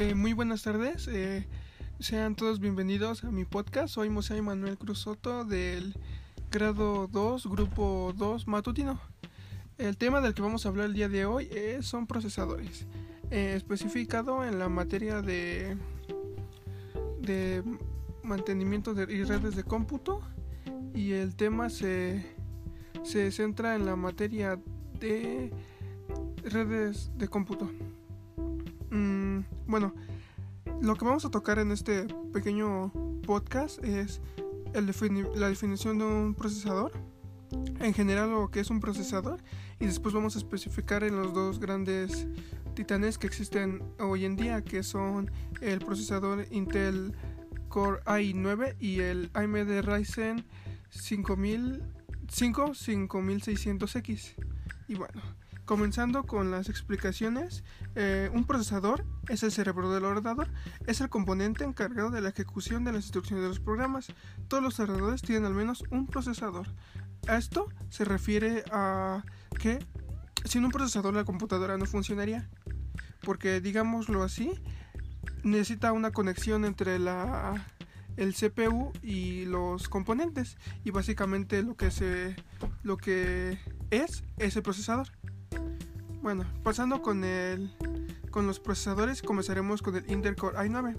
Eh, muy buenas tardes, eh, sean todos bienvenidos a mi podcast. Soy José Manuel Cruz Soto del grado 2, grupo 2 matutino. El tema del que vamos a hablar el día de hoy es, son procesadores, eh, especificado en la materia de, de mantenimiento de y redes de cómputo y el tema se, se centra en la materia de redes de cómputo. Mm, bueno, lo que vamos a tocar en este pequeño podcast es la definición de un procesador, en general lo que es un procesador, y después vamos a especificar en los dos grandes titanes que existen hoy en día, que son el procesador Intel Core i9 y el AMD Ryzen 5005 5600X. Y bueno, Comenzando con las explicaciones, eh, un procesador es el cerebro del ordenador, es el componente encargado de la ejecución de las instrucciones de los programas. Todos los ordenadores tienen al menos un procesador. A esto se refiere a que sin un procesador la computadora no funcionaría, porque digámoslo así, necesita una conexión entre la el CPU y los componentes y básicamente lo que se lo que es es el procesador. Bueno, pasando con el con los procesadores, comenzaremos con el Intel Core i9.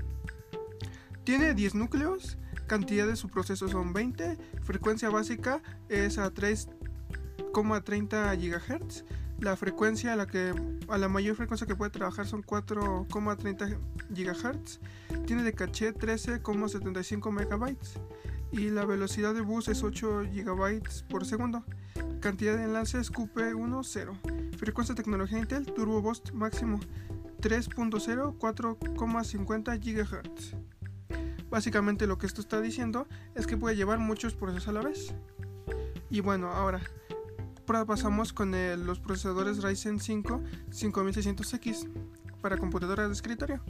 Tiene 10 núcleos, cantidad de su proceso son 20, frecuencia básica es a 3,30 GHz, la frecuencia a la que a la mayor frecuencia que puede trabajar son 4,30 GHz, tiene de caché 13,75 MB y la velocidad de bus es 8 GB por segundo. Cantidad de enlaces QP10. Frecuencia tecnología Intel Turbo Boost máximo 3.0 4,50 GHz. Básicamente lo que esto está diciendo es que puede llevar muchos procesos a la vez. Y bueno, ahora pasamos con los procesadores Ryzen 5 5600X para computadoras de escritorio.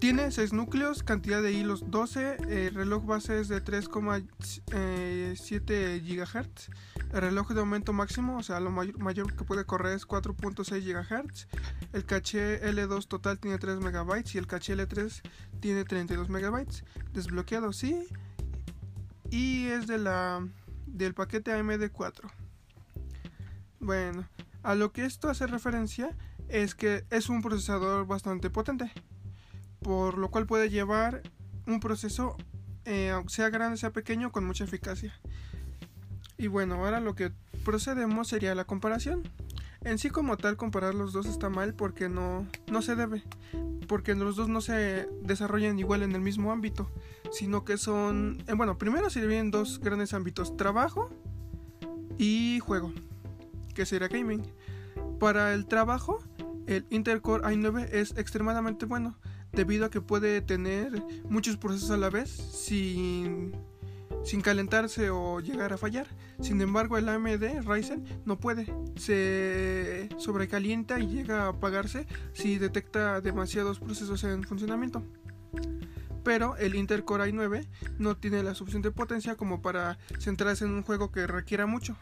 Tiene 6 núcleos, cantidad de hilos 12, el reloj base es de 3,7 GHz, el reloj de aumento máximo, o sea, lo mayor, que puede correr es 4.6 GHz, el caché L2 total tiene 3 MB y el caché L3 tiene 32 MB, desbloqueado sí, y es de la del paquete AMD4. Bueno, a lo que esto hace referencia es que es un procesador bastante potente por lo cual puede llevar un proceso, eh, sea grande, sea pequeño, con mucha eficacia. Y bueno, ahora lo que procedemos sería la comparación. En sí como tal comparar los dos está mal porque no, no se debe, porque los dos no se desarrollan igual en el mismo ámbito, sino que son, eh, bueno, primero se dividen dos grandes ámbitos, trabajo y juego, que sería gaming. Para el trabajo, el Intel Core i9 es extremadamente bueno, debido a que puede tener muchos procesos a la vez sin, sin calentarse o llegar a fallar. Sin embargo, el AMD Ryzen no puede. Se sobrecalienta y llega a apagarse si detecta demasiados procesos en funcionamiento. Pero el Intel Core i9 no tiene la suficiente potencia como para centrarse en un juego que requiera mucho.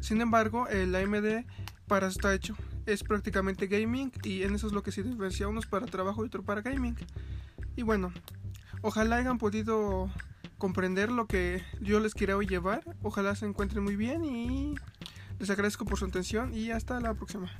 Sin embargo, el AMD para eso está hecho es prácticamente gaming y en eso es lo que se diferencia unos para trabajo y otro para gaming. Y bueno, ojalá hayan podido comprender lo que yo les quiero llevar. Ojalá se encuentren muy bien y les agradezco por su atención y hasta la próxima.